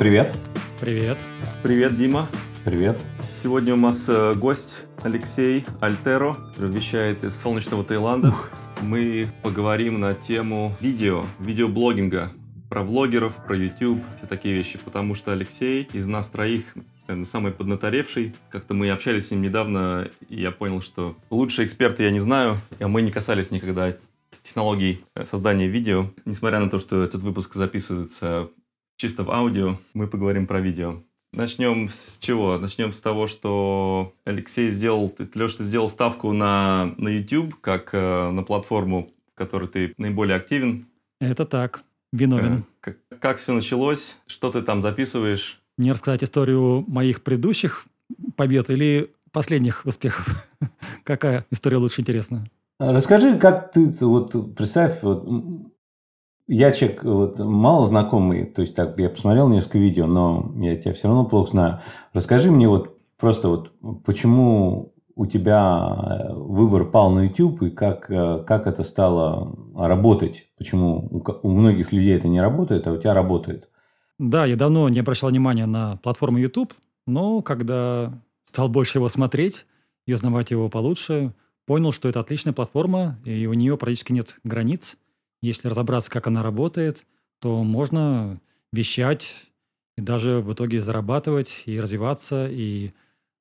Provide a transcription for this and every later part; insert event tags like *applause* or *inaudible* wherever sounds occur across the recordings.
Привет. Привет. Привет, Дима. Привет. Сегодня у нас э, гость Алексей Альтеро, который вещает из солнечного Таиланда. Ух. Мы поговорим на тему видео, видеоблогинга, про влогеров, про YouTube, все такие вещи, потому что Алексей из нас троих наверное, самый поднаторевший. Как-то мы общались с ним недавно, и я понял, что лучшие эксперты я не знаю, а мы не касались никогда технологий э, создания видео. Несмотря на то, что этот выпуск записывается чисто в аудио, мы поговорим про видео. Начнем с чего? Начнем с того, что Алексей сделал, Леша, ты сделал ставку на, на YouTube, как э, на платформу, в которой ты наиболее активен. Это так, виновен. Э, как, как все началось? Что ты там записываешь? Мне рассказать историю моих предыдущих побед или последних успехов? *laughs* Какая история лучше интересна? Расскажи, как ты, вот представь, вот, я человек вот, мало знакомый, то есть так, я посмотрел несколько видео, но я тебя все равно плохо знаю. Расскажи мне вот просто вот, почему у тебя э, выбор пал на YouTube и как, э, как это стало работать? Почему у многих людей это не работает, а у тебя работает? Да, я давно не обращал внимания на платформу YouTube, но когда стал больше его смотреть и узнавать его получше, понял, что это отличная платформа, и у нее практически нет границ. Если разобраться, как она работает, то можно вещать и даже в итоге зарабатывать и развиваться, и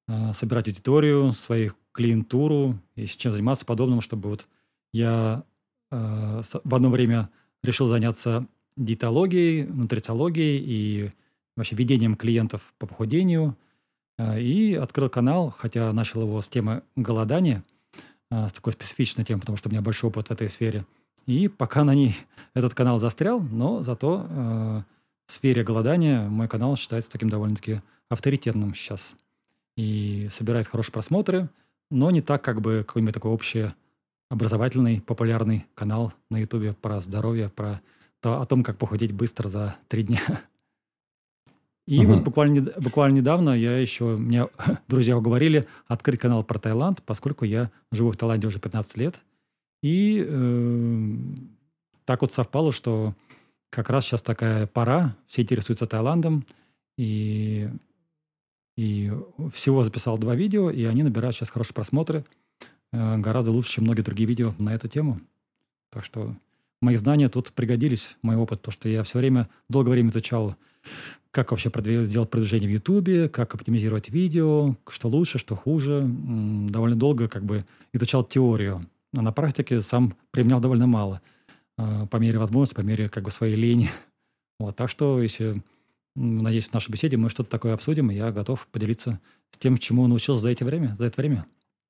э, собирать аудиторию, свою клиентуру, и с чем заниматься подобным, чтобы вот я э, в одно время решил заняться диетологией, нутрициологией и вообще ведением клиентов по похудению, э, и открыл канал, хотя начал его с темы голодания – а, с такой специфичной темой, потому что у меня большой опыт в этой сфере. И пока на ней *laughs* этот канал застрял, но зато э, в сфере голодания мой канал считается таким довольно-таки авторитетным сейчас. И собирает хорошие просмотры, но не так, как бы какой-нибудь такой общий образовательный, популярный канал на Ютубе про здоровье, про то, о том, как похудеть быстро за три дня. И угу. вот буквально, буквально недавно я еще, мне *laughs* друзья уговорили открыть канал про Таиланд, поскольку я живу в Таиланде уже 15 лет. И э, так вот совпало, что как раз сейчас такая пора, все интересуются Таиландом, и, и всего записал два видео, и они набирают сейчас хорошие просмотры, э, гораздо лучше, чем многие другие видео на эту тему. Так что мои знания тут пригодились, мой опыт, то, что я все время, долгое время изучал как вообще сделать продвижение в Ютубе, как оптимизировать видео, что лучше, что хуже. Довольно долго как бы изучал теорию, а на практике сам применял довольно мало а, по мере возможности, по мере как бы своей лени. Вот, так что, если, надеюсь, в нашей беседе мы что-то такое обсудим, и я готов поделиться с тем, чему научился за, эти время, за это время.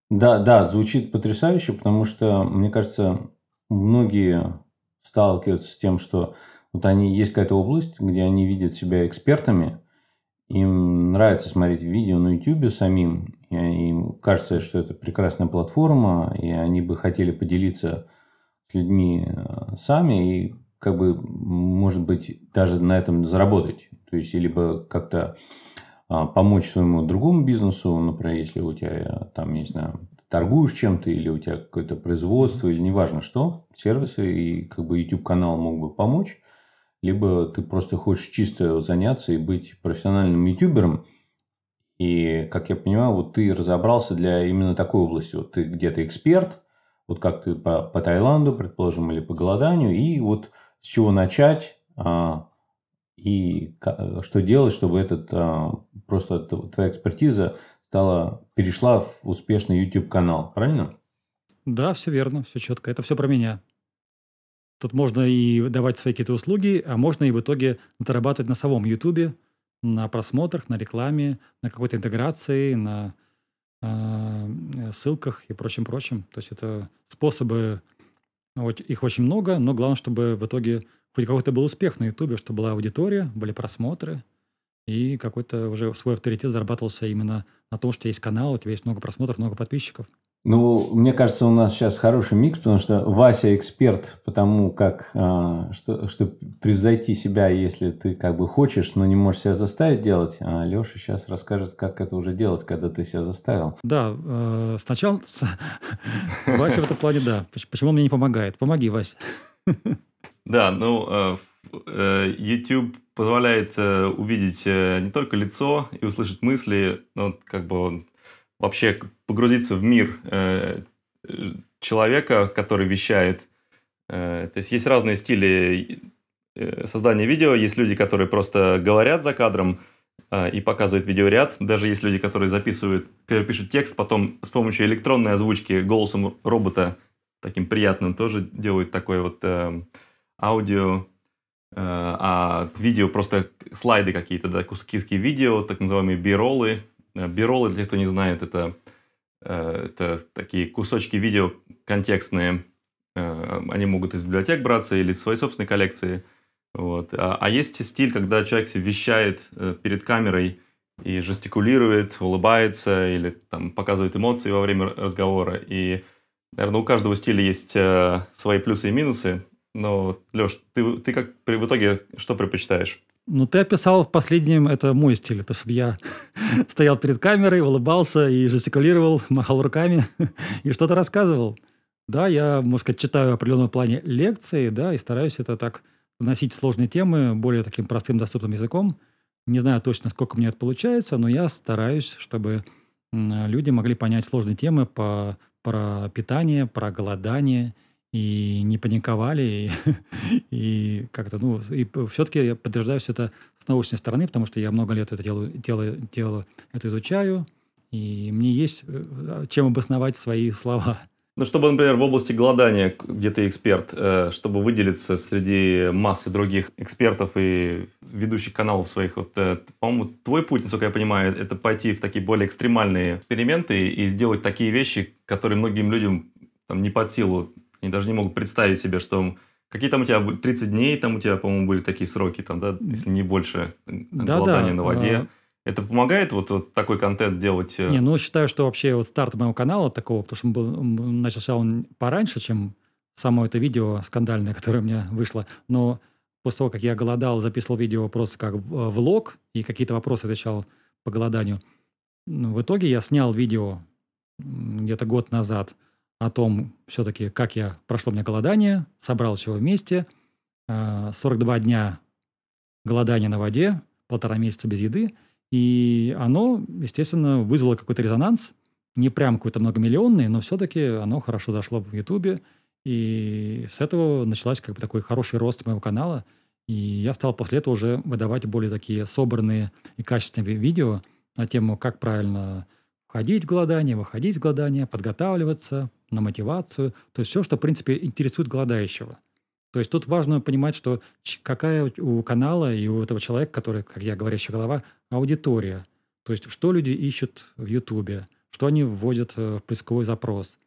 Да, да, звучит потрясающе, потому что, мне кажется, многие сталкиваются с тем, что вот они есть какая-то область, где они видят себя экспертами, им нравится смотреть видео на YouTube самим, и им кажется, что это прекрасная платформа, и они бы хотели поделиться с людьми э, сами и как бы, может быть, даже на этом заработать. То есть, либо как-то а, помочь своему другому бизнесу, например, если у тебя э, там, не знаю, торгуешь чем-то, или у тебя какое-то производство, или неважно что, сервисы, и как бы YouTube-канал мог бы помочь либо ты просто хочешь чисто заняться и быть профессиональным ютубером. И, как я понимаю, вот ты разобрался для именно такой области. Вот ты где-то эксперт, вот как ты по, по Таиланду, предположим, или по голоданию, и вот с чего начать, а, и что делать, чтобы этот а, просто твоя экспертиза стала, перешла в успешный YouTube канал, правильно? Да, все верно, все четко. Это все про меня. Тут можно и давать свои какие-то услуги, а можно и в итоге зарабатывать на самом Ютубе, на просмотрах, на рекламе, на какой-то интеграции, на э, ссылках и прочим-прочим. То есть это способы, их очень много, но главное, чтобы в итоге хоть какой-то был успех на Ютубе, чтобы была аудитория, были просмотры, и какой-то уже свой авторитет зарабатывался именно на том, что есть канал, у тебя есть много просмотров, много подписчиков. Ну, мне кажется, у нас сейчас хороший микс, потому что Вася эксперт по тому, как а, что, что превзойти себя, если ты как бы хочешь, но не можешь себя заставить делать. А Леша сейчас расскажет, как это уже делать, когда ты себя заставил. Да, э, сначала *laughs* Вася в этом плане, да. Почему мне не помогает? Помоги, Вася. Да, ну, э, э, YouTube позволяет э, увидеть не только лицо и услышать мысли, но как бы вообще погрузиться в мир э, человека, который вещает. Э, то есть есть разные стили э, создания видео. Есть люди, которые просто говорят за кадром э, и показывают видеоряд. Даже есть люди, которые записывают, которые пишут текст, потом с помощью электронной озвучки голосом робота таким приятным тоже делают такое вот э, аудио, э, а видео просто слайды какие-то, да, куски видео, так называемые биролы. Биролы, для кто не знает, это, э, это такие кусочки видео контекстные, Э, они могут из библиотек браться или из своей собственной коллекции. Вот. А, а есть стиль, когда человек вещает э, перед камерой и жестикулирует, улыбается или там, показывает эмоции во время разговора. И, наверное, у каждого стиля есть э, свои плюсы и минусы. Но, Леш, ты, ты как в итоге что предпочитаешь? Ну, ты описал в последнем, это мой стиль, то, чтобы я *laughs* стоял перед камерой, улыбался и жестикулировал, махал руками *laughs* и что-то рассказывал. Да, я, можно сказать, читаю в определенном плане лекции, да, и стараюсь это так носить сложные темы более таким простым, доступным языком. Не знаю точно, сколько мне это получается, но я стараюсь, чтобы люди могли понять сложные темы по, про питание, про голодание, и не паниковали, и, *laughs* и как-то, ну, и все-таки я подтверждаю все это с научной стороны, потому что я много лет это делаю, делаю, делаю это изучаю, и мне есть э, чем обосновать свои *laughs* слова. Ну, чтобы, например, в области голодания, где ты эксперт, э, чтобы выделиться среди массы других экспертов и ведущих каналов своих, вот, э, по-моему, твой путь, насколько я понимаю, это пойти в такие более экстремальные эксперименты и сделать такие вещи, которые многим людям там, не под силу, они даже не могут представить себе, что Какие там у тебя 30 дней, там у тебя, по-моему, были такие сроки, там, да, если не больше, да, голодание да. на воде. А, это помогает вот, вот такой контент делать? Э? Не, ну считаю, что вообще вот старт моего канала такого, потому что он был, начался он пораньше, чем само это видео скандальное, *laughs* которое у меня вышло. Но после того, как я голодал, записывал видео просто как влог и какие-то вопросы отвечал по голоданию, ну, в итоге я снял видео где-то год назад о том, все-таки, как я прошло мне голодание, собрал все вместе, 42 а, дня голодания на воде, полтора месяца без еды – и оно, естественно, вызвало какой-то резонанс, не прям какой-то многомиллионный, но все-таки оно хорошо зашло в Ютубе. И с этого началась как бы такой хороший рост моего канала. И я стал после этого уже выдавать более такие собранные и качественные видео на тему, как правильно входить в голодание, выходить из голодания, подготавливаться на мотивацию. То есть все, что, в принципе, интересует голодающего – то есть тут важно понимать, что какая у канала и у этого человека, который, как я говорящая голова, аудитория. То есть что люди ищут в Ютубе, что они вводят э, в поисковой запрос,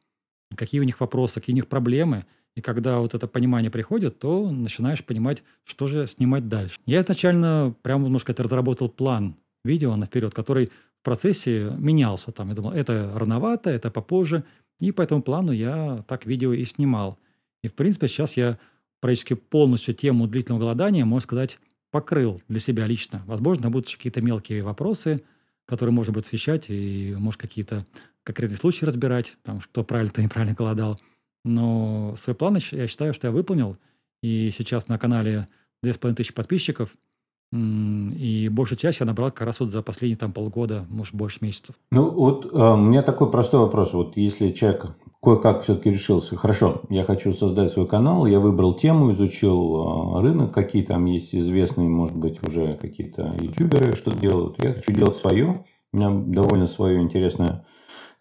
какие у них вопросы, какие у них проблемы. И когда вот это понимание приходит, то начинаешь понимать, что же снимать дальше. Я изначально прямо, можно сказать, разработал план видео на вперед, который в процессе менялся. Там я думал, это рановато, это попозже. И по этому плану я так видео и снимал. И, в принципе, сейчас я практически полностью тему длительного голодания, можно сказать, покрыл для себя лично. Возможно, будут какие-то мелкие вопросы, которые можно будет освещать, и, может, какие-то конкретные случаи разбирать, там, что правильно, кто неправильно голодал. Но свой план я считаю, что я выполнил. И сейчас на канале 2500 подписчиков – и большую часть я набрал как раз вот за последние там полгода, может, больше месяцев. Ну, вот а, у меня такой простой вопрос. Вот если человек кое-как все-таки решился, хорошо, я хочу создать свой канал, я выбрал тему, изучил а, рынок, какие там есть известные, может быть, уже какие-то ютуберы, что делают. Я хочу делать свое. У меня довольно свое интересная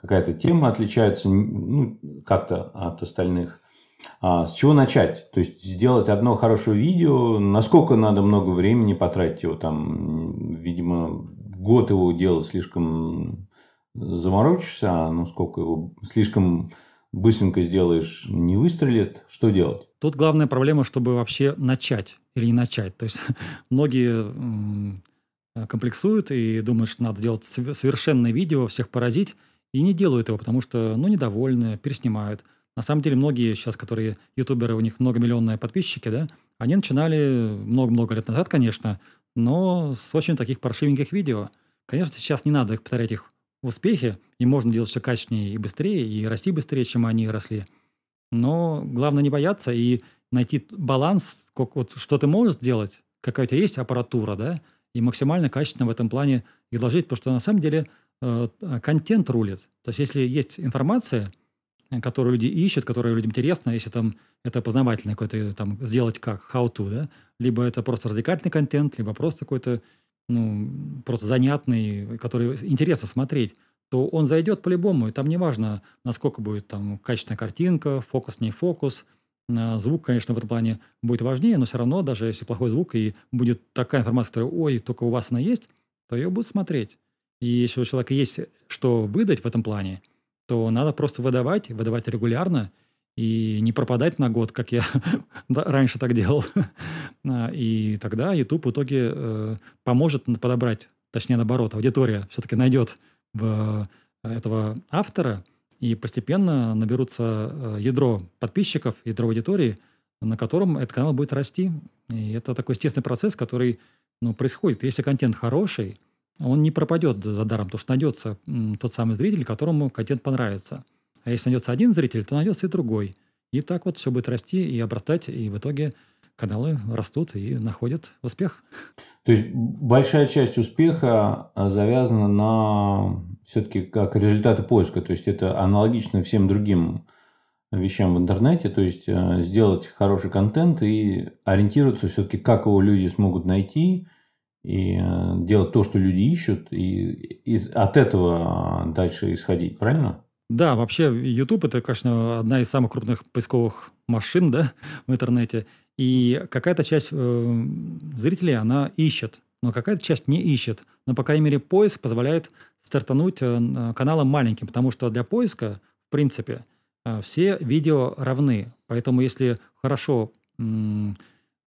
какая-то тема отличается ну, как-то от остальных. А, с чего начать? То есть сделать одно хорошее видео, насколько надо много времени потратить его там, видимо, год его делать слишком заморочишься, а ну сколько его слишком быстренько сделаешь, не выстрелит, что делать? Тут главная проблема, чтобы вообще начать или не начать. То есть *laughs* многие комплексуют и думают, что надо сделать совершенное видео, всех поразить, и не делают его, потому что, ну, недовольны, переснимают. На самом деле многие сейчас, которые ютуберы, у них многомиллионные подписчики, да, они начинали много-много лет назад, конечно, но с очень таких паршивеньких видео. Конечно, сейчас не надо их повторять их успехи, и можно делать все качественнее и быстрее, и расти быстрее, чем они росли. Но главное не бояться и найти баланс, как, вот, что ты можешь сделать, какая у тебя есть аппаратура, да, и максимально качественно в этом плане изложить, потому что на самом деле э, контент рулит. То есть если есть информация, которую люди ищут, которая людям интересна, если там это познавательное какое-то, там, сделать как, how to, да, либо это просто развлекательный контент, либо просто какой-то, ну, просто занятный, который интересно смотреть, то он зайдет по-любому, и там не важно, насколько будет там качественная картинка, фокус, не фокус, звук, конечно, в этом плане будет важнее, но все равно, даже если плохой звук и будет такая информация, которая, ой, только у вас она есть, то ее будут смотреть. И если у человека есть что выдать в этом плане, то надо просто выдавать, выдавать регулярно и не пропадать на год, как я *laughs* раньше так делал. *laughs* А, и тогда YouTube в итоге э, поможет подобрать, точнее наоборот, аудитория все-таки найдет в э, этого автора, и постепенно наберутся э, ядро подписчиков, ядро аудитории, на котором этот канал будет расти. И это такой естественный процесс, который ну, происходит. Если контент хороший, он не пропадет за даром, потому что найдется тот самый зритель, которому контент понравится. А если найдется один зритель, то найдется и другой. И так вот все будет расти и обрастать, и в итоге каналы растут и находят успех. То есть большая часть успеха а, завязана на все-таки как результаты поиска. То есть это аналогично всем другим вещам в интернете. То есть э, сделать хороший контент и ориентироваться все-таки, как его люди смогут найти и э, делать то, что люди ищут, и, и от этого дальше исходить, правильно? Да, вообще YouTube это, конечно, одна из самых крупных поисковых машин да, *laughs* в интернете. И какая-то часть э, зрителей, она ищет, но какая-то часть не ищет. Но, по крайней мере, поиск позволяет стартануть э, каналом маленьким, потому что для поиска, в принципе, э, все видео равны. Поэтому если хорошо э,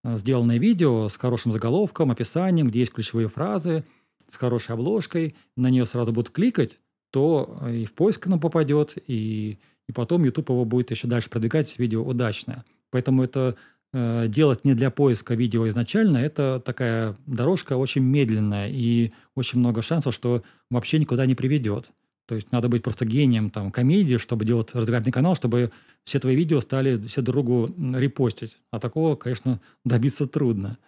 сделанное видео с хорошим заголовком, описанием, где есть ключевые фразы, с хорошей обложкой, на нее сразу будут кликать, то э, и в поиск оно попадет, и, и потом YouTube его будет еще дальше продвигать, видео удачное. Поэтому это э, делать не для поиска видео изначально, это такая дорожка очень медленная, и очень много шансов, что вообще никуда не приведет. То есть надо быть просто гением там, комедии, чтобы делать развлекательный канал, чтобы все твои видео стали все другу репостить. А такого, конечно, *laughs* добиться трудно.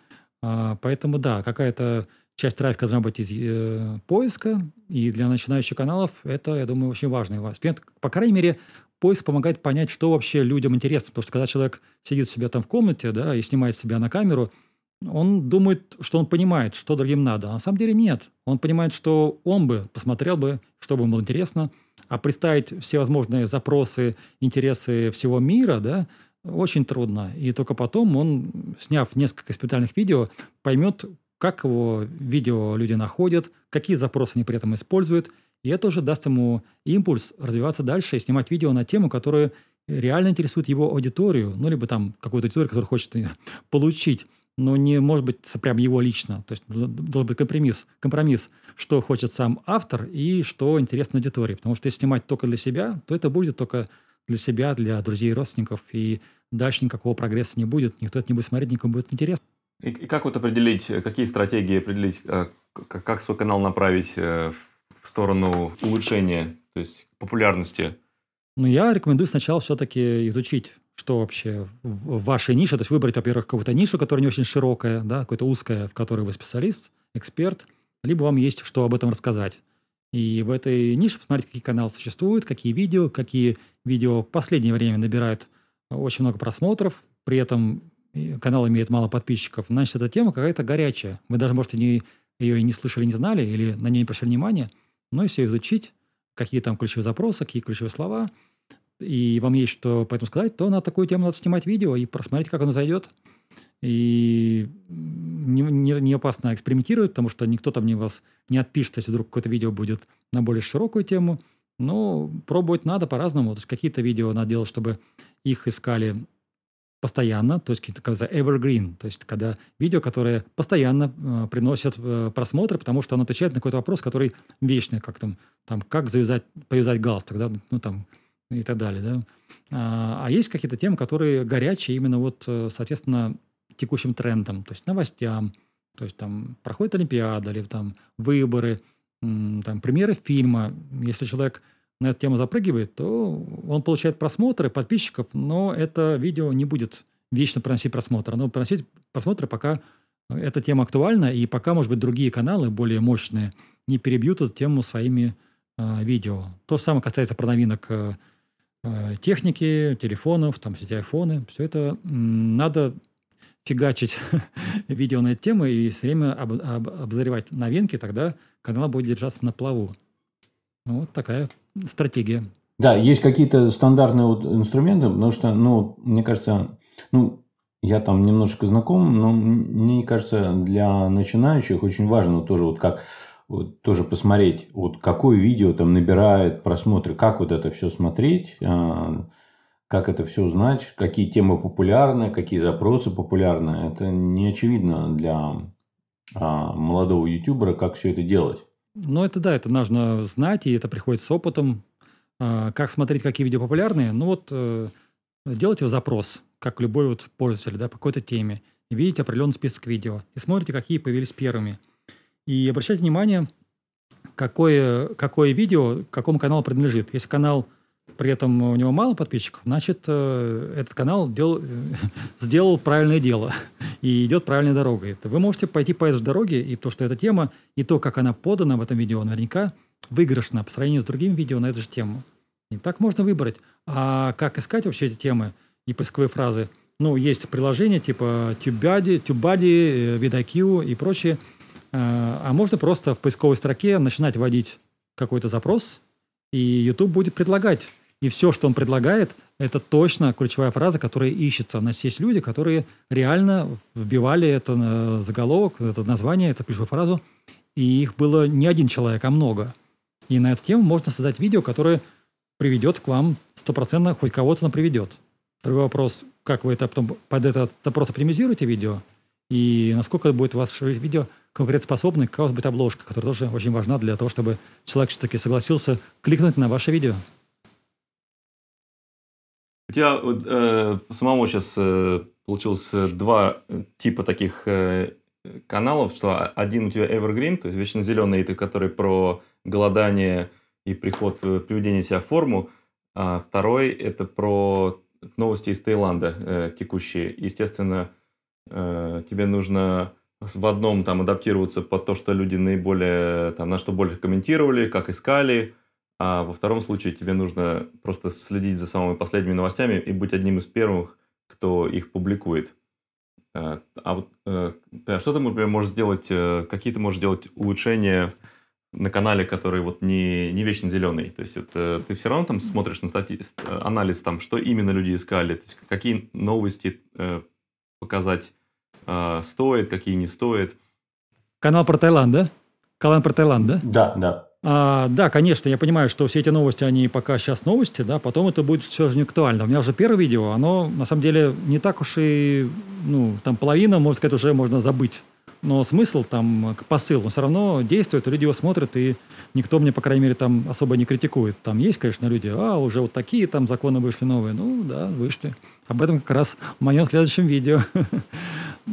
А, поэтому да, какая-то часть трафика должна быть из э, поиска, и для начинающих каналов это, я думаю, очень важный аспект. По крайней мере, поиск помогает понять, что вообще людям интересно. Потому что когда человек сидит себе там в комнате да, и снимает себя на камеру, он думает, что он понимает, что другим надо. А на самом деле нет. Он понимает, что он бы посмотрел бы, что бы ему было интересно, а представить все возможные запросы, интересы всего мира, да, очень трудно. И только потом он, сняв несколько специальных видео, поймет, как его видео люди находят, какие запросы они при этом используют. И это уже даст ему импульс развиваться дальше и снимать видео на тему, которая реально интересует его аудиторию, ну, либо там какую-то аудиторию, которую хочет *laughs* получить, но не может быть прям его лично. То есть должен быть компромисс, компромисс, что хочет сам автор и что интересно аудитории. Потому что если снимать только для себя, то это будет только для себя, для друзей и родственников, и дальше никакого прогресса не будет, никто это не будет смотреть, никому будет интересно. И, и как вот определить, э, какие стратегии определить, э, как свой канал направить э, в сторону улучшения, то есть популярности? Ну, я рекомендую сначала все-таки изучить, что вообще в вашей нише, то есть выбрать, во-первых, какую-то нишу, которая не очень широкая, да, какая-то узкая, в которой вы специалист, эксперт, либо вам есть что об этом рассказать. И в этой нише посмотреть, какие каналы существуют, какие видео, какие видео в последнее время набирают очень много просмотров, при этом канал имеет мало подписчиков, значит, эта тема какая-то горячая. Вы даже, может, не, ее и не слышали, не знали, или на нее не обращали внимания, но если изучить, какие там ключевые запросы, какие ключевые слова, и вам есть что по этому сказать, то на такую тему надо снимать видео и просмотреть, как оно зайдет. И не, не, не опасно экспериментировать, потому что никто там не вас не отпишет, если вдруг какое-то видео будет на более широкую тему. Но пробовать надо по-разному. То есть какие-то видео надо делать, чтобы их искали постоянно, то есть какие-то evergreen, то есть когда видео, которые постоянно э, приносят э, просмотры, потому что оно отвечает на какой-то вопрос, который вечный, как там, там как завязать, повязать галстук, да, ну там и так далее, да. А, а есть какие-то темы, которые горячие именно вот, э, соответственно, текущим трендам, то есть новостям, то есть там проходит Олимпиада или там выборы, там премьеры фильма. Если человек на эту тему запрыгивает, то он получает просмотры, подписчиков, но это видео не будет вечно приносить просмотры. Оно приносить просмотры, пока эта тема актуальна, и пока, может быть, другие каналы, более мощные, не перебьют эту тему своими э, видео. То же самое касается про новинок э техники, телефонов, там, все эти айфоны. Все это надо фигачить *laughs* видео на эту тему и все время об, об, обозревать новинки, тогда канал будет держаться на плаву. Ну, вот такая стратегия. Да, есть какие-то стандартные вот инструменты, потому что, ну, мне кажется, ну, я там немножко знаком, но мне кажется, для начинающих очень важно тоже вот как вот, тоже посмотреть, вот какое видео там набирает просмотры, как вот это все смотреть, а, как это все узнать, какие темы популярны, какие запросы популярны. Это не очевидно для а, молодого ютубера, как все это делать. Ну, это да, это нужно знать, и это приходит с опытом. А, как смотреть, какие видео популярные? Ну, вот э, делайте запрос, как любой вот пользователь, да, по какой-то теме. Видите определенный список видео. И смотрите, какие появились первыми. И обращайте внимание, какое, какое видео какому каналу принадлежит. Если канал при этом у него мало подписчиков, значит, э, этот канал дел, *laughs* сделал правильное дело и идет правильной дорогой. Вы можете пойти по этой дороге, и то, что эта тема, и то, как она подана в этом видео, наверняка выигрышна по сравнению с другими видео на эту же тему. И так можно выбрать. А как искать вообще эти темы и поисковые фразы? Ну, есть приложения типа TubeBuddy, TubeBuddy, VidIQ и прочие. Э, а можно просто в поисковой строке начинать вводить какой-то запрос, и YouTube будет предлагать и все, что он предлагает, это точно ключевая фраза, которая ищется. У нас есть люди, которые реально вбивали это заголовок, это название, эту ключевую фразу, и их было не один человек, а много. И на эту тему можно создать видео, которое приведет к вам стопроцентно, хоть кого-то оно приведет. Другой вопрос, как вы это потом под этот запрос оптимизируете видео, и насколько будет вас видео конкурентоспособны, какая у вас будет обложка, которая тоже очень важна для того, чтобы человек все-таки согласился кликнуть на ваше видео. У тебя э, самому сейчас э, получилось э, два типа таких э, каналов, что один у тебя Evergreen, то есть вечно зеленый, который про голодание и приход, э, приведение себя в форму, а второй это про новости из Таиланда э, текущие. Естественно, э, тебе нужно в одном там адаптироваться под то, что люди наиболее, там, на что больше комментировали, как искали, а во втором случае тебе нужно просто следить за самыми последними новостями и быть одним из первых, кто их публикует. А, а вот э, что ты, например, можешь сделать, э, какие ты можешь сделать улучшения на канале, который вот не, не вечно зеленый. То есть вот, э, ты все равно там смотришь на стати... анализ, там, что именно люди искали, то есть какие новости показать стоит, какие не стоит. Канал про Таиланд, да? Канал про Таиланд, да? Да, да. А, да, конечно, я понимаю, что все эти новости, они пока сейчас новости, да, потом это будет все же не актуально. У меня уже первое видео, оно на самом деле не так уж и, ну, там половина, можно сказать, уже можно забыть. Но смысл там, посыл, он все равно действует, люди его смотрят, и никто мне, по крайней мере, там особо не критикует. Там есть, конечно, люди, а, уже вот такие там законы вышли новые. Ну, да, вышли. Об этом как раз в моем следующем видео. *laughs*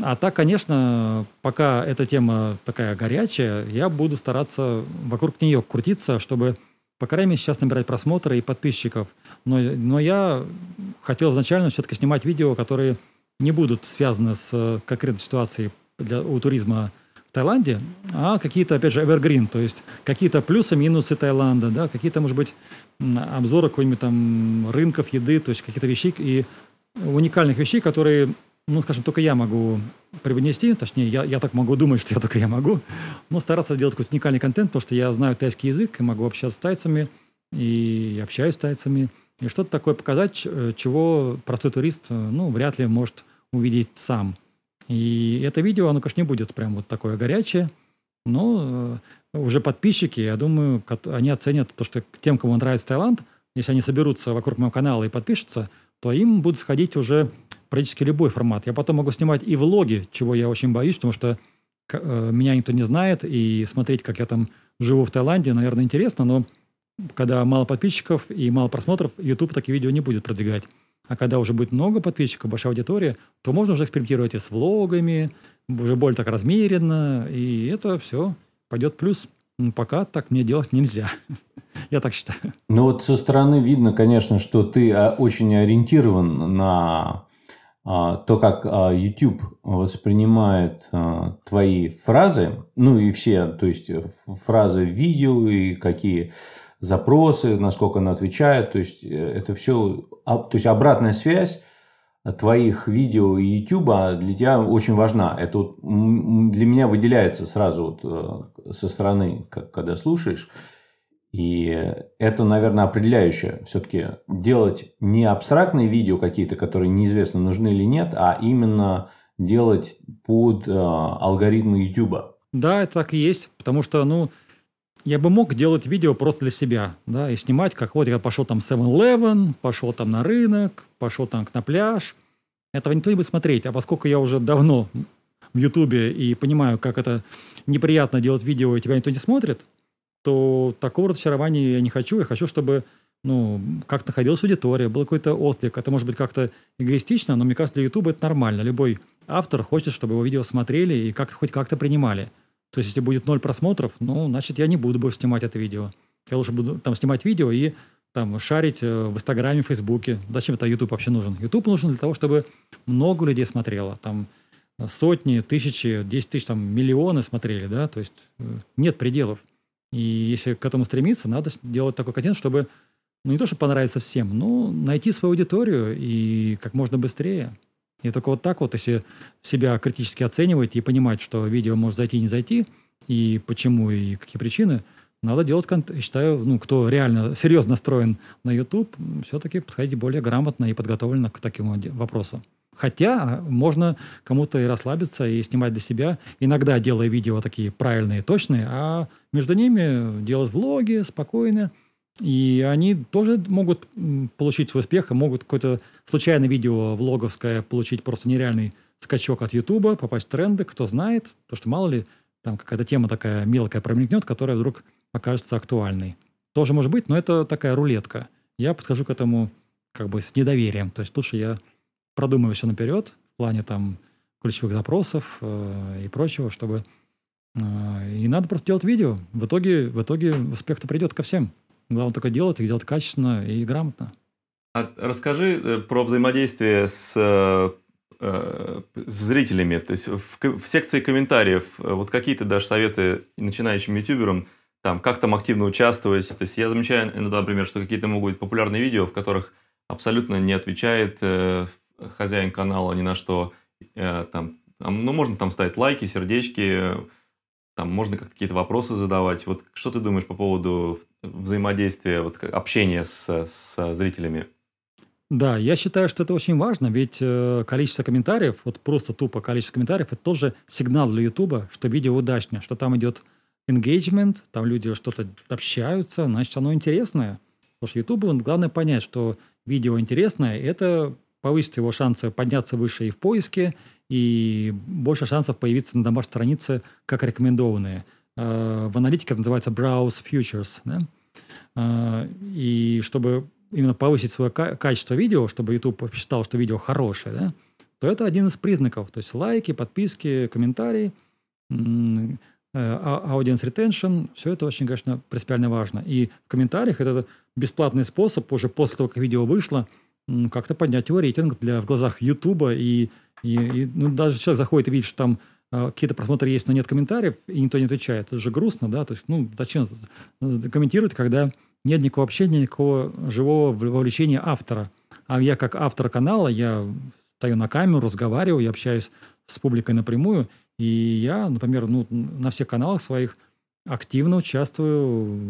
А так, конечно, пока эта тема такая горячая, я буду стараться вокруг нее крутиться, чтобы, по крайней мере, сейчас набирать просмотры и подписчиков. Но, но я хотел изначально все-таки снимать видео, которые не будут связаны с конкретной ситуацией для, у туризма в Таиланде, а какие-то, опять же, evergreen, то есть какие-то плюсы-минусы Таиланда, да, какие-то, может быть, обзоры какой-нибудь там рынков еды, то есть какие-то вещи и уникальных вещей, которые ну, скажем, только я могу привнести, точнее, я, я так могу думать, *laughs* что я только я могу, но стараться делать какой-то уникальный контент, потому что я знаю тайский язык и могу общаться с тайцами, и общаюсь с тайцами, и что-то такое показать, э, чего простой турист, э, ну, вряд ли может увидеть сам. И это видео, оно, конечно, не будет прям вот такое горячее, но э, уже подписчики, я думаю, они оценят то, что тем, кому нравится Таиланд, если они соберутся вокруг моего канала и подпишутся, то им будут сходить уже практически любой формат. Я потом могу снимать и влоги, чего я очень боюсь, потому что э, меня никто не знает, и смотреть, как я там живу в Таиланде, наверное, интересно, но когда мало подписчиков и мало просмотров, YouTube такие видео не будет продвигать. А когда уже будет много подписчиков, большая аудитория, то можно уже экспериментировать и с влогами, уже более так размеренно, и это все пойдет плюс. Но пока так мне делать нельзя. *laughs* Я так считаю. Ну вот со стороны видно, конечно, что ты а, очень ориентирован на то, как а, YouTube воспринимает а, твои фразы, ну и все, то есть фразы в видео и какие запросы, насколько она отвечает, то есть э, это все, то есть обратная связь твоих видео и YouTube для тебя очень важна. Это вот для меня выделяется сразу вот э, со стороны, когда слушаешь. И это, наверное, определяющее. Все-таки делать не абстрактные видео какие-то, которые неизвестно, нужны или нет, а именно делать под э, алгоритмы YouTube. Да, это так и есть. Потому что, ну, я бы мог делать видео просто для себя, да, и снимать, как вот я пошел там в 7-Eleven, пошел там на рынок, пошел там на пляж. Этого никто не будет смотреть. А поскольку я уже давно в Ютубе и понимаю, как это неприятно делать видео, и тебя никто не смотрит, то такого разочарования я не хочу. Я хочу, чтобы ну, как находилась аудитория, был какой-то отклик. Это может быть как-то эгоистично, но мне кажется, для Ютуба это нормально. Любой автор хочет, чтобы его видео смотрели и как хоть как-то принимали. То есть, если будет ноль просмотров, ну, значит, я не буду больше снимать это видео. Я лучше буду там снимать видео и там шарить э, в Инстаграме, в Фейсбуке. Зачем это YouTube вообще нужен? YouTube нужен для того, чтобы много людей смотрело. Там сотни, тысячи, десять тысяч, там миллионы смотрели, да, то есть э, нет пределов. И если к этому стремиться, надо делать такой контент, чтобы, ну, не то, чтобы понравиться всем, но найти свою аудиторию и как можно быстрее. И только вот так вот, если себя критически оценивать и понимать, что видео может зайти и не зайти, и почему, и какие причины, надо делать, я считаю, ну, кто реально серьезно настроен на YouTube, все-таки подходить более грамотно и подготовленно к таким вопросам. Хотя можно кому-то и расслабиться, и снимать для себя, иногда делая видео такие правильные, точные, а между ними делать влоги спокойно, и они тоже могут получить свой успех, и могут какое-то случайное видео влоговское получить просто нереальный скачок от Ютуба, попасть в тренды, кто знает, потому что мало ли там какая-то тема такая мелкая промелькнет, которая вдруг окажется актуальной. Тоже может быть, но это такая рулетка. Я подхожу к этому как бы с недоверием. То есть лучше я продумываю все наперед в плане там ключевых запросов э, и прочего, чтобы... Э, и надо просто делать видео. В итоге, в итоге успех-то придет ко всем. Главное только делать, и делать качественно и грамотно. А расскажи э, про взаимодействие с, с зрителями. То есть в, в секции комментариев вот какие ты дашь советы начинающим ютуберам, там, как там активно участвовать. То есть я замечаю иногда, например, что какие-то могут быть популярные видео, в которых абсолютно не отвечает хозяин канала ни на что. Э, там, ну, можно там ставить лайки, сердечки, там можно как-то какие-то вопросы задавать. Вот что ты думаешь по поводу взаимодействия, вот общения с, с зрителями? Да, я считаю, что это очень важно, ведь э, количество комментариев, вот просто тупо количество комментариев, это тоже сигнал для Ютуба, что видео удачное, что там идет engagement, там люди что-то общаются, значит, оно интересное. Потому что Ютубу главное понять, что видео интересное, это повысит его шансы подняться выше и в поиске, и больше шансов появиться на домашней странице как рекомендованные. А, в аналитике это называется browse futures. Да? А, и чтобы именно повысить свое качество видео, чтобы YouTube считал, что видео хорошее, да, то это один из признаков. То есть лайки, подписки, комментарии, э, а, audience retention, все это очень, конечно, принципиально важно. И в комментариях это бесплатный способ уже после того, как видео вышло – как-то поднять его рейтинг для, в глазах Ютуба. И, и, и ну, даже человек заходит и видит, что там э, какие-то просмотры есть, но нет комментариев, и никто не отвечает. Это же грустно, да? То есть, ну, зачем комментировать, когда нет никакого общения, никакого живого вовлечения автора. А я как автор канала, я стою на камеру, разговариваю, я общаюсь с публикой напрямую, и я, например, ну, на всех каналах своих активно участвую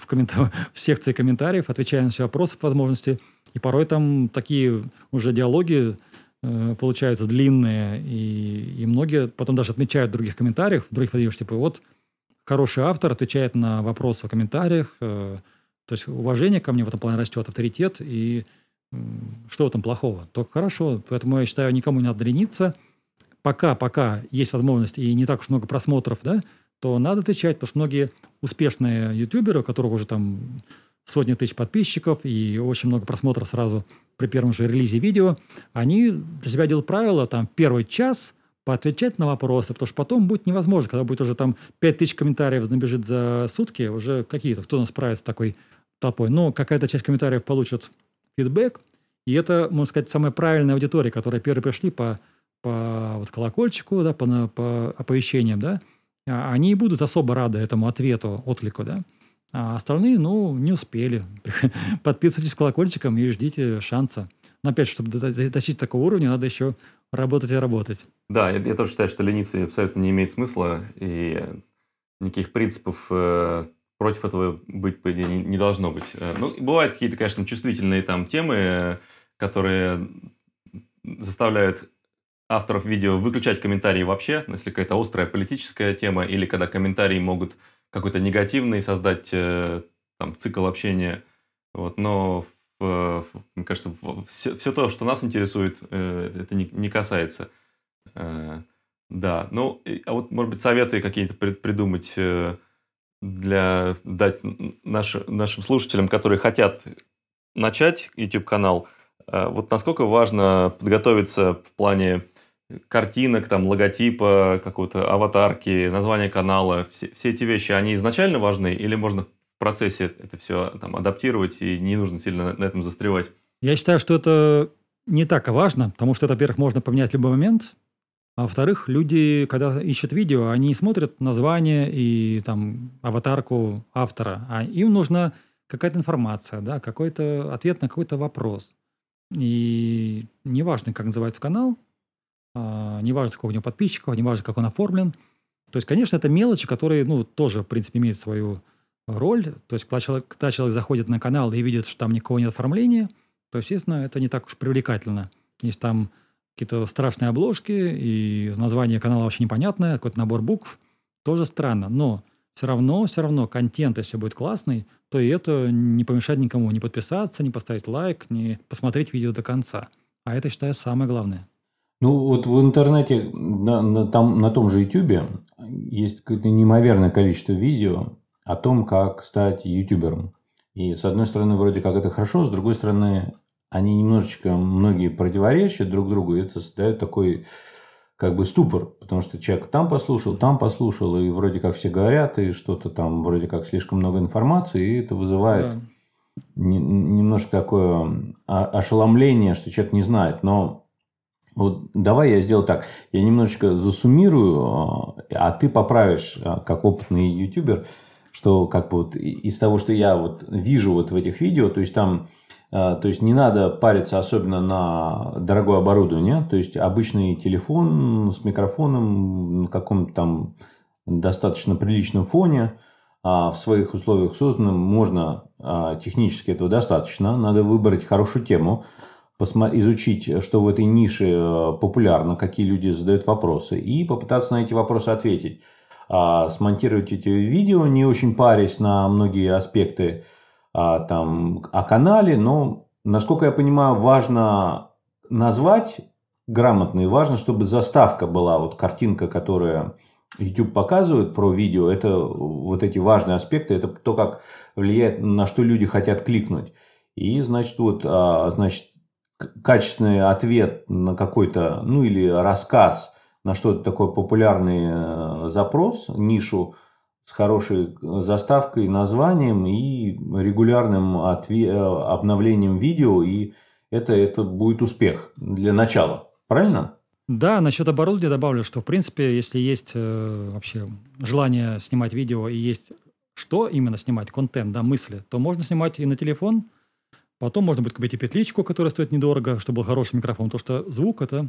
в, коммент... *laughs* в секции комментариев, отвечаю на все вопросы по возможности – и порой там такие уже диалоги э, получаются длинные, и, и многие потом даже отмечают в других комментариях, в других видео, типа, вот хороший автор отвечает на вопросы в комментариях, э, то есть уважение ко мне в этом плане растет, авторитет, и э, что в этом плохого? Только хорошо, поэтому я считаю, никому не надо лениться, пока, пока есть возможность и не так уж много просмотров, да, то надо отвечать, потому что многие успешные ютуберы, у которых уже там сотни тысяч подписчиков и очень много просмотров сразу при первом же релизе видео, они для себя делают правило, там, первый час поотвечать на вопросы, потому что потом будет невозможно, когда будет уже там 5 тысяч комментариев набежит за сутки, уже какие-то, кто нас справится с такой толпой. Но какая-то часть комментариев получит фидбэк, И это, можно сказать, самая правильная аудитория, которая первые пришли по, по вот колокольчику, да, по, по оповещениям, да, а они и будут особо рады этому ответу, отклику, да. А остальные, ну, не успели. *laughs* Подписывайтесь колокольчиком и ждите шанса. Но опять, чтобы достичь такого уровня, надо еще работать и работать. Да, я, я тоже считаю, что лениться абсолютно не имеет смысла, и никаких принципов э, против этого быть, по идее, не, не должно быть. Э, ну, бывают какие-то, конечно, чувствительные там темы, которые заставляют авторов видео выключать комментарии вообще, если какая-то острая политическая тема, или когда комментарии могут какой-то негативный создать э, там, цикл общения. Вот, но мне кажется, все, все то, что нас интересует, э, это не, не касается. Э, да, ну, а вот, может быть, советы какие-то придумать для дать наш, нашим слушателям, которые хотят начать YouTube-канал, вот насколько важно подготовиться в плане картинок, там, логотипа, какой-то аватарки, названия канала, все, все эти вещи, они изначально важны или можно процессе это все там, адаптировать, и не нужно сильно на этом застревать. Я считаю, что это не так важно, потому что во-первых, можно поменять в любой момент, а во-вторых, люди, когда ищут видео, они смотрят название и там аватарку автора, а им нужна какая-то информация, да, какой-то ответ на какой-то вопрос. И неважно, как называется канал, неважно, сколько у него подписчиков, неважно, как он оформлен. То есть, конечно, это мелочи, которые, ну, тоже, в принципе, имеют свою роль. То есть, когда человек, когда человек заходит на канал и видит, что там никакого нет оформления, то, естественно, это не так уж привлекательно. Если там какие-то страшные обложки и название канала вообще непонятное, какой-то набор букв, тоже странно. Но все равно, все равно контент, если будет классный, то и это не помешает никому не подписаться, не поставить лайк, не посмотреть видео до конца. А это, считаю, самое главное. Ну, вот в интернете, на, на, там, на том же YouTube есть какое-то неимоверное количество видео, о том, как стать ютубером. И с одной стороны, вроде как это хорошо, с другой стороны, они немножечко многие противоречат друг другу, и это создает такой как бы ступор, потому что человек там послушал, там послушал, и вроде как все говорят, и что-то там вроде как слишком много информации, и это вызывает да. не, немножко такое ошеломление, что человек не знает. Но вот давай я сделаю так, я немножечко засуммирую, а, а ты поправишь, а, как опытный ютубер, что как бы вот из того, что я вот вижу вот в этих видео, то есть там а, то есть не надо париться особенно на дорогое оборудование, то есть обычный телефон с микрофоном на каком-то там достаточно приличном фоне, в своих условиях созданным можно технически этого достаточно, надо выбрать хорошую тему, изучить, что в этой нише э, популярно, какие люди задают вопросы, и попытаться на эти вопросы ответить а, смонтировать эти видео, не очень парясь на многие аспекты а, там, о канале, но, насколько я понимаю, важно назвать грамотно и важно, чтобы заставка была, вот картинка, которая YouTube показывает про видео, это вот эти важные аспекты, это то, как влияет, на что люди хотят кликнуть. И, значит, вот, а, значит, качественный ответ на какой-то, ну, или рассказ на что-то такой популярный э, запрос, нишу с хорошей заставкой, названием и регулярным отве- э, обновлением видео, и это, это будет успех для начала. Правильно? Да, насчет оборудования добавлю, что, в принципе, если есть э, вообще желание снимать видео и есть что именно снимать, контент, да, мысли, то можно снимать и на телефон, потом можно будет купить и петличку, которая стоит недорого, чтобы был хороший микрофон, потому что звук – это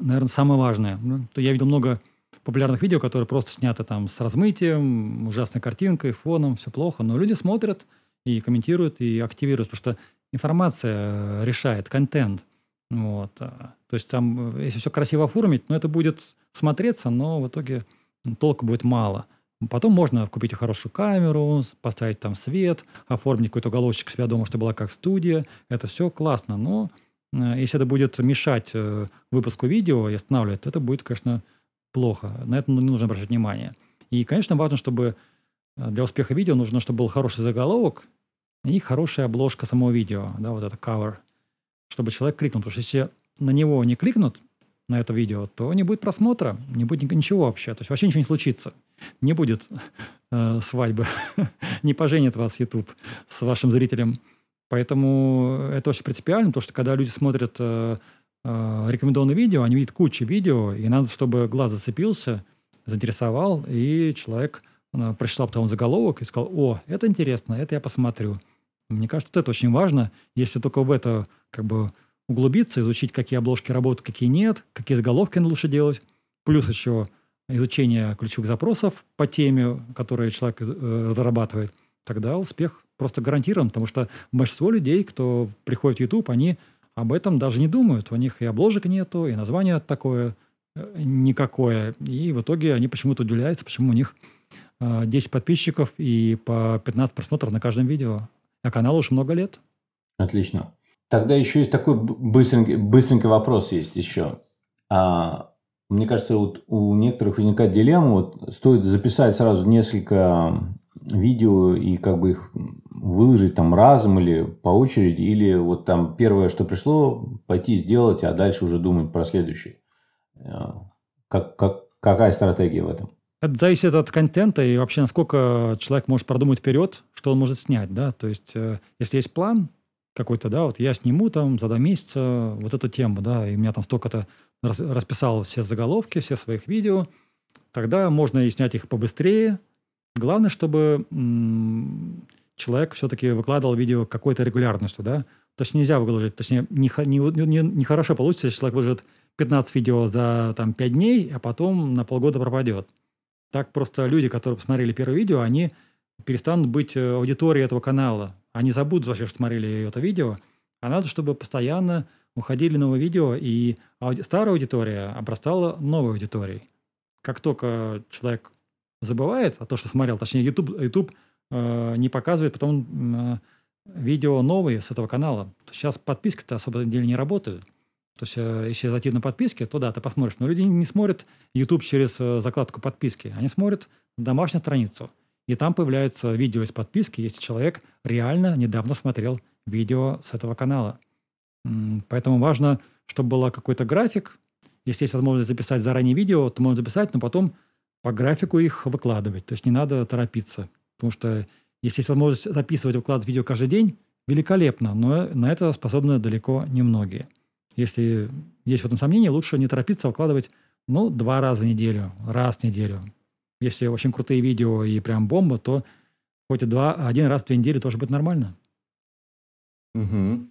наверное, самое важное. Ну, я видел много популярных видео, которые просто сняты там с размытием, ужасной картинкой, фоном, все плохо, но люди смотрят и комментируют, и активируют, потому что информация э, решает, контент. Вот. А, то есть там, э, если все красиво оформить, ну, это будет смотреться, но в итоге толку будет мало. Потом можно купить хорошую камеру, поставить там свет, оформить какой-то уголочек себя дома, чтобы была как студия. Это все классно, но Э, если это будет мешать э, выпуску видео и останавливать, то это будет, конечно, плохо. На это не нужно обращать внимание. И, конечно, важно, чтобы э, для успеха видео нужно, чтобы был хороший заголовок и хорошая обложка самого видео, да, вот это cover, чтобы человек кликнул. Потому что если на него не кликнут, на это видео, то не будет просмотра, не будет ничего вообще. То есть вообще ничего не случится. Не будет э, свадьбы, *laughs* не поженит вас YouTube с вашим зрителем. Поэтому это очень принципиально, потому что когда люди смотрят э, э, рекомендованные видео, они видят кучу видео, и надо, чтобы глаз зацепился, заинтересовал, и человек э, прочитал потом заголовок и сказал, о, это интересно, это я посмотрю. Мне кажется, вот это очень важно. Если только в это как бы углубиться, изучить, какие обложки работают, какие нет, какие заголовки лучше делать, плюс еще изучение ключевых запросов по теме, которые человек э, разрабатывает, тогда успех просто гарантирован, потому что большинство людей, кто приходит в YouTube, они об этом даже не думают. У них и обложек нету, и название такое э, никакое. И в итоге они почему-то удивляются, почему у них 10 э, подписчиков и по 15 просмотров на каждом видео. А каналу уже много лет. Отлично. Тогда еще есть такой быстренький, быстренький вопрос есть еще. А, мне кажется, вот у некоторых возникает дилемма, вот стоит записать сразу несколько видео и как бы их выложить там разом или по очереди, или вот там первое, что пришло, пойти сделать, а дальше уже думать про следующее. А, как, как, какая стратегия в этом? Это зависит от контента и вообще, насколько человек может продумать вперед, что он может снять, да. То есть, э, если есть план какой-то, да, вот я сниму там за два месяца вот эту тему, да, и у меня там столько-то расписал все заголовки, все своих видео, тогда можно и снять их побыстрее. Главное, чтобы человек все-таки выкладывал видео какой-то регулярностью, да. То есть нельзя выложить, точнее, нехорошо не, не, не получится, если человек выложит 15 видео за там, 5 дней, а потом на полгода пропадет. Так просто люди, которые посмотрели первое видео, они перестанут быть э, аудиторией этого канала. Они забудут вообще, что смотрели это видео. А надо, чтобы постоянно уходили новые видео, и ауди- старая аудитория обрастала новой аудиторией. Как только человек забывает о том, что смотрел, точнее, YouTube, YouTube э, не показывает потом э, видео новые с этого канала. Сейчас подписки-то особо деле не работают. То есть, э, если зайти на подписки, то да, ты посмотришь. Но люди не смотрят YouTube через э, закладку подписки. Они смотрят домашнюю страницу. И там появляется видео из подписки, если человек реально недавно смотрел видео с этого канала. Поэтому важно, чтобы был какой-то график. Если есть возможность записать заранее видео, то можно записать, но потом по графику их выкладывать. То есть не надо торопиться. Потому что если есть возможность записывать выкладывать видео каждый день, великолепно, но на это способны далеко не многие. Если есть в этом сомнения, лучше не торопиться выкладывать, ну, два раза в неделю, раз в неделю. Если очень крутые видео и прям бомба, то хоть и два, один раз в две недели тоже будет нормально. Угу.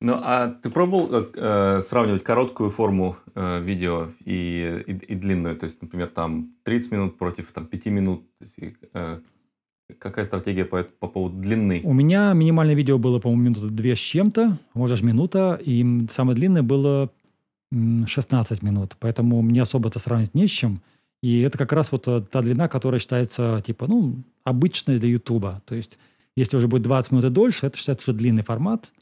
Ну, а ты пробовал э, э, сравнивать короткую форму э, видео и, и, и длинную? То есть, например, там 30 минут против там, 5 минут. Есть, э, Какая стратегия по, по поводу длины? У меня минимальное видео было, по-моему, минута две с чем-то, может, даже минута, и самое длинное было 16 минут, поэтому мне особо это сравнить не с чем. И это как раз вот э, та длина, которая считается, типа, ну, обычной для Ютуба. То есть, если уже будет 20 минут и дольше, это считается уже длинный формат.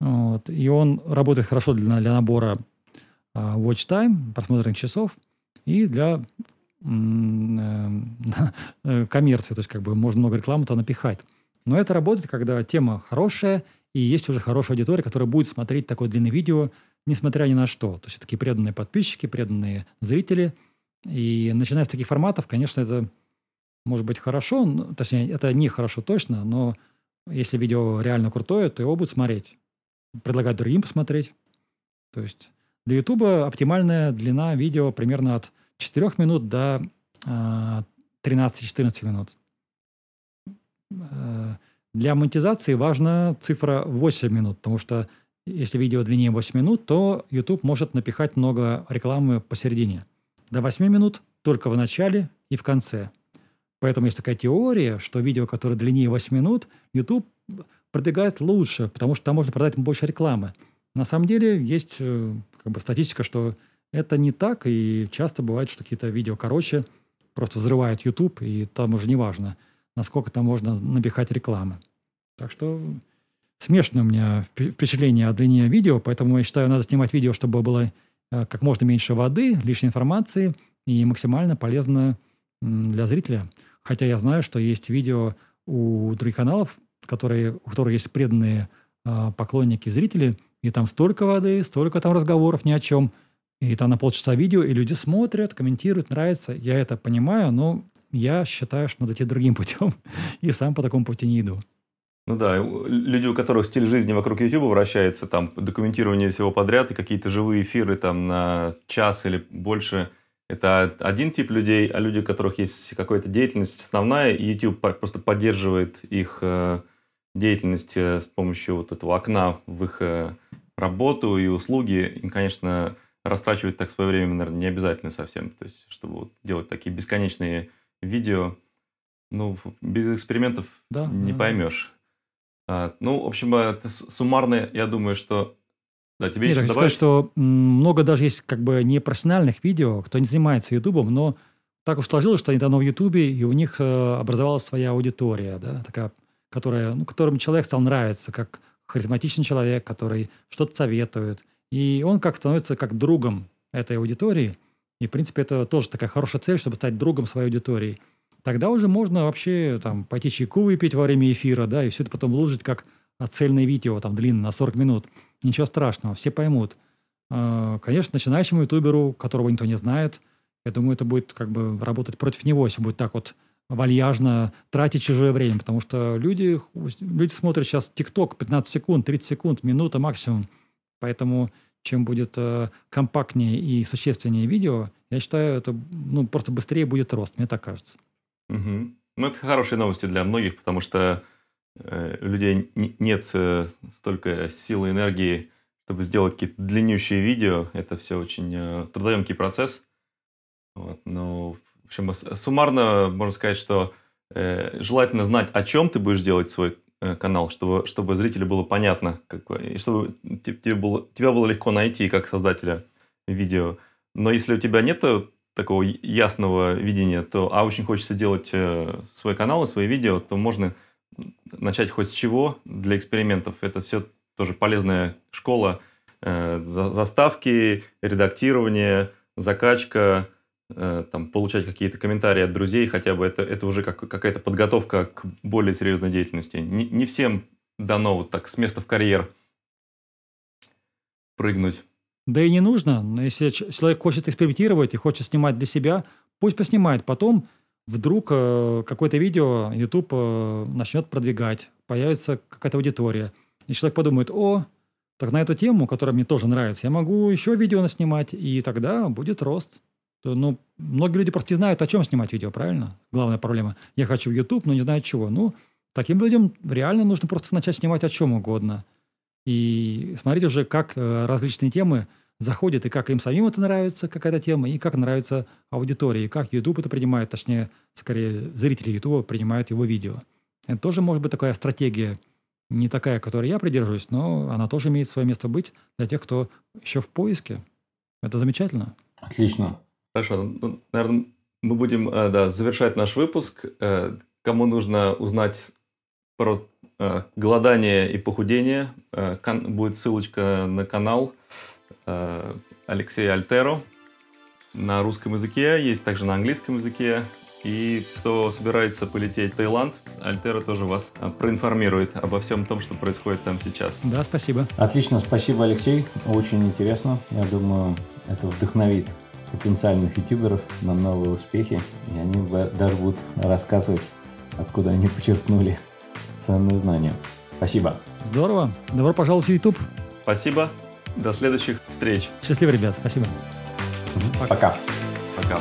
Вот. И он работает хорошо для, для набора uh, watch time, просмотренных часов, и для *laughs* Э, коммерции, то есть как бы можно много рекламы то напихать. Но это работает, когда тема хорошая, и есть уже хорошая аудитория, которая будет смотреть такое длинное видео, несмотря ни на что. То есть такие преданные подписчики, преданные зрители. И начиная с таких форматов, конечно, это может быть хорошо, точнее, это не хорошо точно, но если видео реально крутое, то его будут смотреть. Предлагать другим посмотреть. То есть для YouTube оптимальная длина видео примерно от 4 минут до 13-14 а, минут. Э, для монетизации важна цифра 8 минут, потому что если видео длиннее 8 минут, то YouTube может напихать много рекламы посередине. До 8 минут только в начале и в конце. Поэтому есть такая теория, что видео, которое длиннее 8 минут, YouTube продвигает лучше, потому что там можно продать больше рекламы. На самом деле есть э, как бы, статистика, что это не так, и часто бывает, что какие-то видео короче просто взрывают YouTube, и там уже не важно, насколько там можно набихать рекламы. Так что смешное у меня впечатление о длине видео, поэтому я считаю, надо снимать видео, чтобы было э, как можно меньше воды, лишней информации и максимально полезно для зрителя. Хотя я знаю, что есть видео у других каналов, которые, у которых есть преданные э, поклонники зрители, и там столько воды, столько там разговоров ни о чем – и там на полчаса видео, и люди смотрят, комментируют, нравится. Я это понимаю, но я считаю, что надо идти другим *laughs* путем, и сам по такому пути не иду. Ну да, люди, у которых стиль жизни вокруг YouTube вращается, там документирование всего подряд и какие-то живые эфиры там на час или больше, это один тип людей, а люди, у которых есть какая-то деятельность основная, YouTube просто поддерживает их э, деятельность э, с помощью вот этого окна в их э, работу и услуги, им, конечно, растрачивать так свое время, наверное, не обязательно совсем. То есть, чтобы вот делать такие бесконечные видео, ну, без экспериментов да, не да. поймешь. А, ну, в общем, это суммарно, я думаю, что... Да, тебе Нет, я хочу сказать, что много даже есть как бы непрофессиональных видео, кто не занимается Ютубом, но так уж сложилось, что они давно в Ютубе, и у них э, образовалась своя аудитория, да, такая, которая, ну, которым человек стал нравиться, как харизматичный человек, который что-то советует. И он как становится как другом этой аудитории. И, в принципе, это тоже такая хорошая цель, чтобы стать другом своей аудитории – тогда уже можно вообще там пойти чайку выпить во время эфира, да, и все это потом выложить как цельное видео, там, длинное, на 40 минут. Ничего страшного, все поймут. А, конечно, начинающему ютуберу, которого никто не знает, я думаю, это будет как бы работать против него, если будет так вот вальяжно тратить чужое время, потому что люди, люди смотрят сейчас ТикТок 15 секунд, 30 секунд, минута максимум. Поэтому чем будет э, компактнее и существеннее видео, я считаю, это ну, просто быстрее будет рост, мне так кажется. Угу. Ну, это хорошие новости для многих, потому что э, у людей нет э, столько силы и энергии, чтобы сделать какие-то длиннющие видео. Это все очень э, трудоемкий процесс. Вот. Но, общем, суммарно можно сказать, что э, желательно знать, о чем ты будешь делать свой э, канал, чтобы, чтобы зрителю было понятно, как, и чтобы тебе было, тебя было легко найти как создателя видео. Но если у тебя нет такого ясного видения, то, а очень хочется делать э, свой канал и свои видео, то можно начать хоть с чего для экспериментов. Это все тоже полезная школа. Э, заставки, редактирование, закачка, там, получать какие-то комментарии от друзей, хотя бы это, это уже как, какая-то подготовка к более серьезной деятельности. Не, не всем дано вот так с места в карьер прыгнуть. Да и не нужно. Но если человек хочет экспериментировать и хочет снимать для себя, пусть поснимает. Потом вдруг э, какое-то видео YouTube э, начнет продвигать, появится какая-то аудитория. И человек подумает, о, так на эту тему, которая мне тоже нравится, я могу еще видео наснимать, и тогда будет рост. Ну, многие люди просто не знают, о чем снимать видео, правильно? Главная проблема. Я хочу в YouTube, но не знаю чего. Ну, таким людям реально нужно просто начать снимать о чем угодно и смотреть уже, как э, различные темы заходят, и как им самим это нравится, какая-то тема, и как нравится аудитории, и как YouTube это принимает, точнее, скорее, зрители YouTube принимают его видео. Это тоже может быть такая стратегия, не такая, которой я придерживаюсь, но она тоже имеет свое место быть для тех, кто еще в поиске. Это замечательно. Отлично. Хорошо. Ну, наверное, мы будем э, да, завершать наш выпуск. Э, кому нужно узнать про Э, голодание и похудение. Будет ссылочка на канал Алексея Альтеро на русском языке, есть также на английском языке. И кто собирается полететь в Таиланд, Альтера тоже вас проинформирует обо всем том, что происходит там сейчас. Да, спасибо. Отлично, спасибо, Алексей. Очень интересно. Я думаю, это вдохновит потенциальных ютуберов на новые успехи. И они даже будут рассказывать, откуда они почерпнули ценные знания. Спасибо. Здорово. Добро пожаловать в YouTube. Спасибо. До следующих встреч. Счастливо, ребят. Спасибо. Пока. Пока.